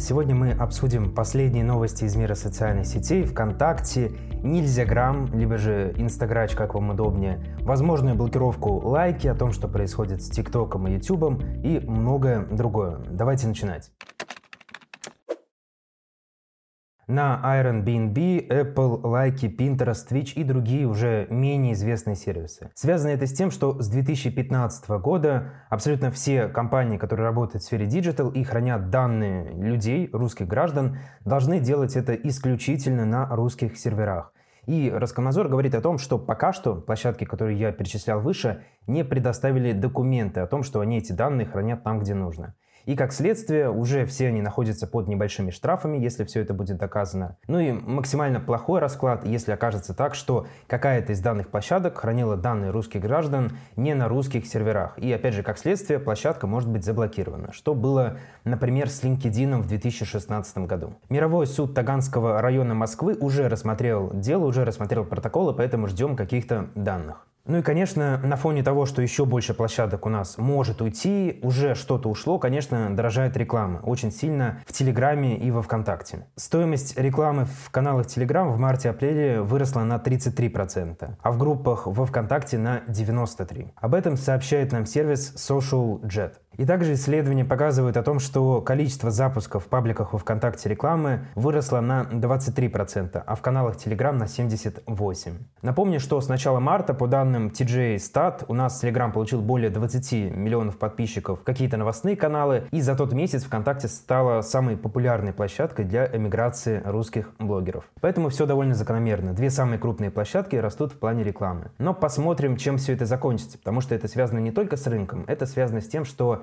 Сегодня мы обсудим последние новости из мира социальных сетей, ВКонтакте, Нельзяграм, либо же Инстаграч, как вам удобнее, возможную блокировку Likee, о том, что происходит с ТикТоком и Ютубом и многое другое. Давайте начинать. На Airbnb, Apple, Likee, Pinterest, Twitch и другие уже менее известные сервисы. Связано это с тем, что с 2015 года абсолютно все компании, которые работают в сфере digital и хранят данные людей, русских граждан, должны делать это исключительно на русских серверах. И Роскомнадзор говорит о том, что пока что площадки, которые я перечислял выше, не предоставили документы о том, что они эти данные хранят там, где нужно. И как следствие, уже все они находятся под небольшими штрафами, если все это будет доказано. Ну и максимально плохой расклад, если окажется так, что какая-то из данных площадок хранила данные русских граждан не на русских серверах. И опять же, как следствие, площадка может быть заблокирована, что было, например, с LinkedIn в 2016 году. Мировой суд Таганского района Москвы уже рассмотрел дело, уже рассмотрел протоколы, поэтому ждем каких-то данных. Ну и, конечно, на фоне того, что еще больше площадок у нас может уйти, уже что-то ушло, конечно, дорожает реклама. Очень сильно в Телеграме и во Вконтакте. Стоимость рекламы в каналах Телеграм в марте-апреле выросла на 33%, а в группах во Вконтакте на 93%. Об этом сообщает нам сервис Social Jet. И также исследования показывают о том, что количество запусков в пабликах во ВКонтакте рекламы выросло на 23%, а в каналах Telegram на 78%. Напомню, что с начала марта, по данным TJ Stat, у нас Telegram получил более 20 миллионов подписчиков, какие-то новостные каналы, и за тот месяц ВКонтакте стала самой популярной площадкой для эмиграции русских блогеров. Поэтому все довольно закономерно. Две самые крупные площадки растут в плане рекламы. Но посмотрим, чем все это закончится, потому что это связано не только с рынком, это связано с тем, что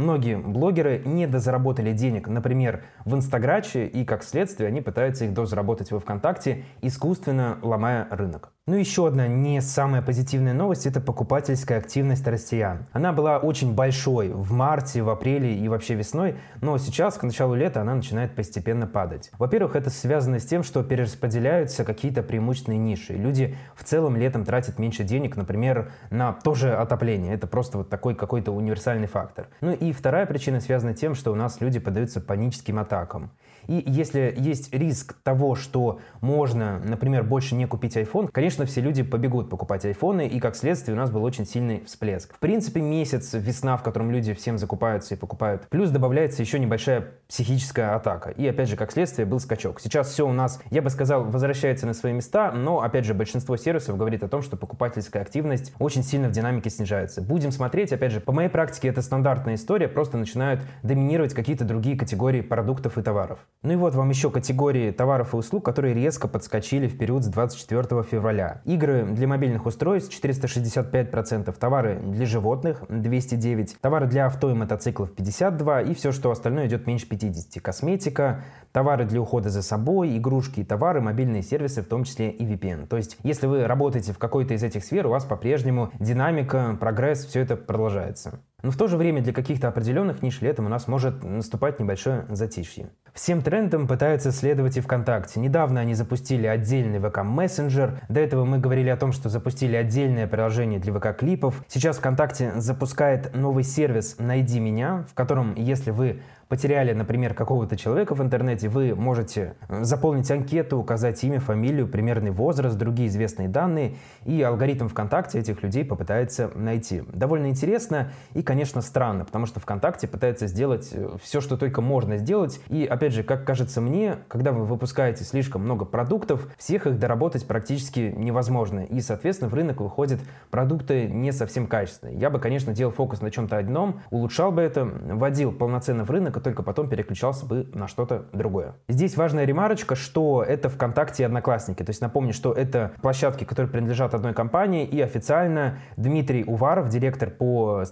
Многие блогеры не дозаработали денег, например, в Инстаграче, и как следствие они пытаются их дозаработать во ВКонтакте, искусственно ломая рынок. Ну еще одна не самая позитивная новость – это покупательская активность россиян. Она была очень большой в марте, в апреле и вообще весной, но сейчас, к началу лета, она начинает постепенно падать. Во-первых, это связано с тем, что перераспределяются какие-то преимущественные ниши. Люди в целом летом тратят меньше денег, например, на тоже отопление. Это просто вот такой какой-то универсальный фактор. Ну и вторая причина связана тем, что у нас люди поддаются паническим атакам. И если есть риск того, что можно, например, больше не купить iPhone, конечно, все люди побегут покупать айфоны, и как следствие у нас был очень сильный всплеск. В принципе, месяц, весна, в котором люди всем закупаются и покупают. Плюс добавляется еще небольшая психическая атака. И опять же, как следствие, был скачок. Сейчас все у нас, я бы сказал, возвращается на свои места, но опять же, большинство сервисов говорит о том, что покупательская активность очень сильно в динамике снижается. Будем смотреть, опять же, по моей практике это стандартная история, просто начинают доминировать какие-то другие категории продуктов и товаров. Ну и вот вам еще категории товаров и услуг, которые резко подскочили в период с 24 февраля. Игры для мобильных устройств 465%, товары для животных 209, товары для авто и мотоциклов 52 и все, что остальное идет меньше 50. Косметика, товары для ухода за собой, игрушки товары, мобильные сервисы, в том числе и VPN. То есть, если вы работаете в какой-то из этих сфер, у вас по-прежнему динамика, прогресс, все это продолжается. Но в то же время для каких-то определенных ниш летом у нас может наступать небольшое затишье. Всем трендам пытаются следовать и ВКонтакте. Недавно они запустили отдельный ВК Мессенджер. До этого мы говорили о том, что запустили отдельное приложение для ВК клипов. Сейчас ВКонтакте запускает новый сервис «Найди меня», в котором, если вы потеряли, например, какого-то человека в интернете, вы можете заполнить анкету, указать имя, фамилию, примерный возраст, другие известные данные, и алгоритм ВКонтакте этих людей попытается найти. Довольно интересно и, конечно, странно, потому что ВКонтакте пытается сделать э, все, что только можно сделать. И, опять же, как кажется мне, когда вы выпускаете слишком много продуктов, всех их доработать практически невозможно. И, соответственно, в рынок выходят продукты не совсем качественные. Я бы, конечно, делал фокус на чем-то одном, улучшал бы это, вводил полноценно в рынок, только потом переключался бы на что-то другое. Здесь важная ремарочка, что это ВКонтакте и Одноклассники. То есть напомню, что это площадки, которые принадлежат одной компании, и официально Дмитрий Уваров, директор по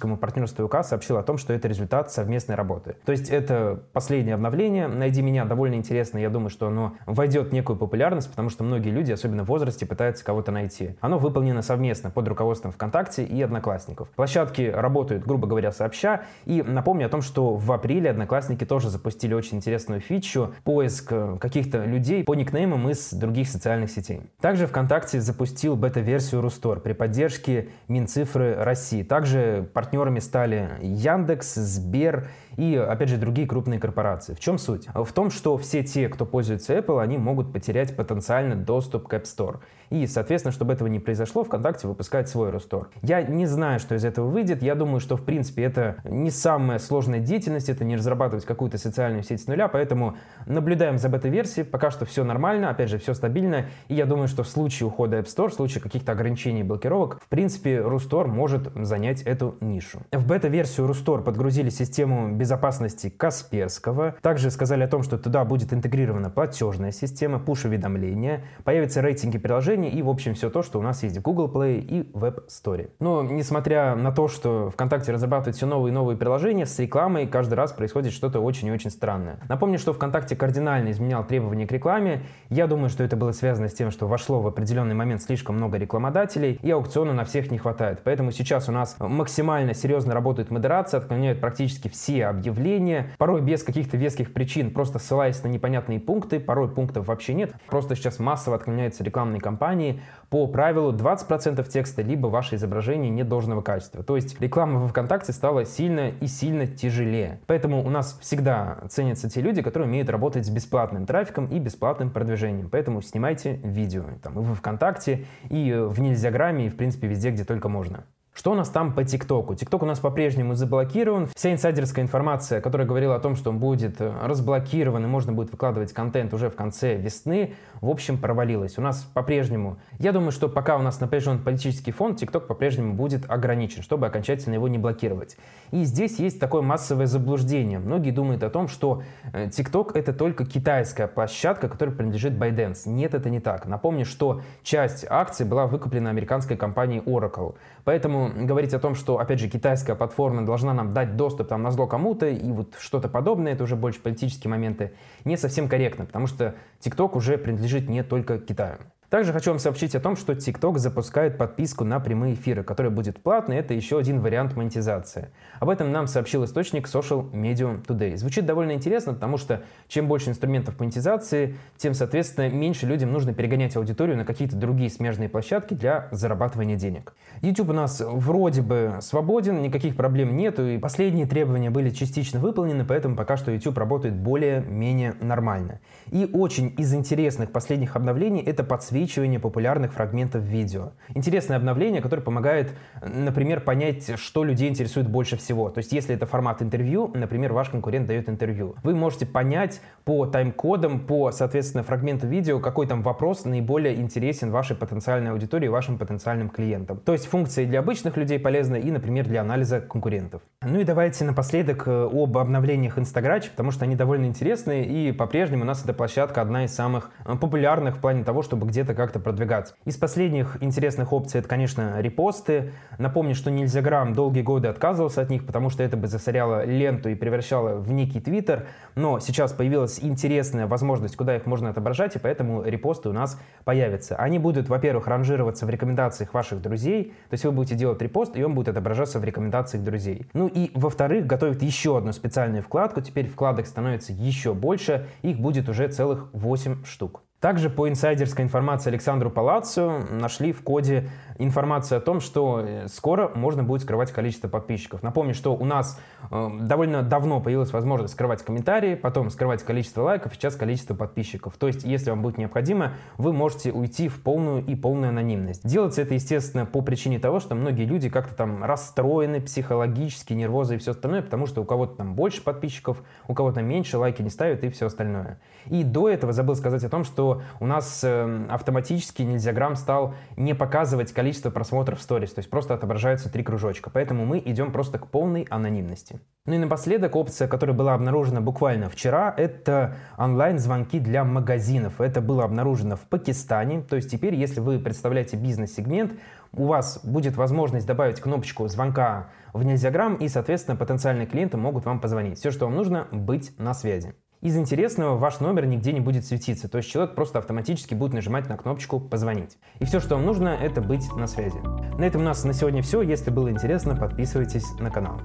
стратегическому партнерству УК, сообщил о том, что это результат совместной работы. То есть это последнее обновление. «Найди меня» довольно интересно. Я думаю, что оно войдет в некую популярность, потому что многие люди, особенно в возрасте, пытаются кого-то найти. Оно выполнено совместно под руководством ВКонтакте и Одноклассников. Площадки работают, грубо говоря, сообща. И напомню о том, что в апреле Одноклассники тоже запустили очень интересную фичу – поиск э, каких-то людей по никнеймам из других социальных сетей. Также ВКонтакте запустил бета-версию Рустор при поддержке Минцифры России. Также партнерами стали Яндекс, Сбер и, опять же, другие крупные корпорации. В чем суть? В том, что все те, кто пользуется Apple, они могут потерять потенциально доступ к App Store. И, соответственно, чтобы этого не произошло, ВКонтакте выпускает свой Рустор. Я не знаю, что из этого выйдет. Я думаю, что, в принципе, это не самая сложная деятельность, это не разрабатывать какую-то социальную сеть с нуля, поэтому наблюдаем за бета-версией. Пока что все нормально, опять же, все стабильно. И я думаю, что в случае ухода App Store, в случае каких-то ограничений и блокировок, в принципе, Рустор может занять эту нишу. В бета-версию Рустор подгрузили систему безопасности Касперского. Также сказали о том, что туда будет интегрирована платежная система, пуш-уведомления, появятся рейтинги приложений, и, в общем, все то, что у нас есть в Google Play и App Store. Но, несмотря на то, что ВКонтакте разрабатывает все новые и новые приложения, с рекламой каждый раз происходит что-то очень и очень странное. Напомню, что ВКонтакте кардинально изменял требования к рекламе. Я думаю, что это было связано с тем, что вошло в определенный момент слишком много рекламодателей, и аукциона на всех не хватает. Поэтому сейчас у нас максимально серьезно работает модерация, отклоняют практически все объявления, порой без каких-то веских причин, просто ссылаясь на непонятные пункты, порой пунктов вообще нет. Просто сейчас массово отклоняются рекламные кампании, по правилу 20% текста, либо ваше изображение недолжного качества. То есть реклама в ВКонтакте стала сильно и сильно тяжелее. Поэтому у нас всегда ценятся те люди, которые умеют работать с бесплатным трафиком и бесплатным продвижением. Поэтому снимайте видео там, и в ВКонтакте, и в Нельзяграме, и в принципе везде, где только можно. Что у нас там по ТикТоку? ТикТок у нас по-прежнему заблокирован. Вся инсайдерская информация, которая говорила о том, что он будет э, разблокирован и можно будет выкладывать контент уже в конце весны, в общем, провалилась. У нас по-прежнему... Я думаю, что пока у нас напряжен политический фон, ТикТок по-прежнему будет ограничен, чтобы окончательно его не блокировать. И здесь есть такое массовое заблуждение. Многие думают о том, что э, ТикТок это только китайская площадка, которая принадлежит ByteDance. Нет, это не так. Напомню, что часть акций была выкуплена американской компанией Oracle. Поэтому говорить о том, что, опять же, китайская платформа должна нам дать доступ там на зло кому-то и вот что-то подобное, это уже больше политические моменты, не совсем корректно, потому что TikTok уже принадлежит не только Китаю. Также хочу вам сообщить о том, что TikTok запускает подписку на прямые эфиры, которая будет платной. Это еще один вариант монетизации. Об этом нам сообщил источник Social Medium Today. Звучит довольно интересно, потому что чем больше инструментов монетизации, тем, соответственно, меньше людям нужно перегонять аудиторию на какие-то другие смежные площадки для зарабатывания денег. YouTube у нас вроде бы свободен, никаких проблем нету, и последние требования были частично выполнены, поэтому пока что YouTube работает более-менее нормально. И очень из интересных последних обновлений это подсветка подсвечивание популярных фрагментов видео. Интересное обновление, которое помогает, например, понять, что людей интересует больше всего. То есть, если это формат интервью, например, ваш конкурент дает интервью, вы можете понять по тайм-кодам, по, соответственно, фрагменту видео, какой там вопрос наиболее интересен вашей потенциальной аудитории, вашим потенциальным клиентам. То есть, функции для обычных людей полезны и, например, для анализа конкурентов. Ну и давайте напоследок э, об обновлениях Instagram, потому что они довольно интересные, и по-прежнему у нас эта площадка одна из самых э, популярных в плане того, чтобы где-то как-то продвигаться. Из последних интересных опций это, конечно, репосты. Напомню, что Нельзяграм долгие годы отказывался от них, потому что это бы засоряло ленту и превращало в некий твиттер, но сейчас появилась интересная возможность, куда их можно отображать, и поэтому репосты у нас появятся. Они будут, во-первых, ранжироваться в рекомендациях ваших друзей, то есть вы будете делать репост, и он будет отображаться в рекомендациях друзей. Ну и, во-вторых, готовят еще одну специальную вкладку, теперь вкладок становится еще больше, их будет уже целых 8 штук. Также по инсайдерской информации Александру Палаццо нашли в коде информацию о том, что э, скоро можно будет скрывать количество подписчиков. Напомню, что у нас э, довольно давно появилась возможность скрывать комментарии, потом скрывать количество лайков, сейчас количество подписчиков. То есть, если вам будет необходимо, вы можете уйти в полную и полную анонимность. Делается это, естественно, по причине того, что многие люди как-то там расстроены психологически, нервозы и все остальное, потому что у кого-то там больше подписчиков, у кого-то меньше, лайки не ставят и все остальное. И до этого забыл сказать о том, что у нас э, автоматически Нельзяграм стал не показывать количество просмотров в сторис, то есть просто отображаются три кружочка. Поэтому мы идем просто к полной анонимности. Ну и напоследок опция, которая была обнаружена буквально вчера, это онлайн-звонки для магазинов. Это было обнаружено в Пакистане. То есть теперь, если вы представляете бизнес-сегмент, у вас будет возможность добавить кнопочку звонка в Нельзяграм, и, соответственно, потенциальные клиенты могут вам позвонить. Все, что вам нужно, быть на связи. Из интересного ваш номер нигде не будет светиться, то есть человек просто автоматически будет нажимать на кнопочку «Позвонить». И все, что вам нужно, это быть на связи. На этом у нас на сегодня все. Если было интересно, подписывайтесь на канал.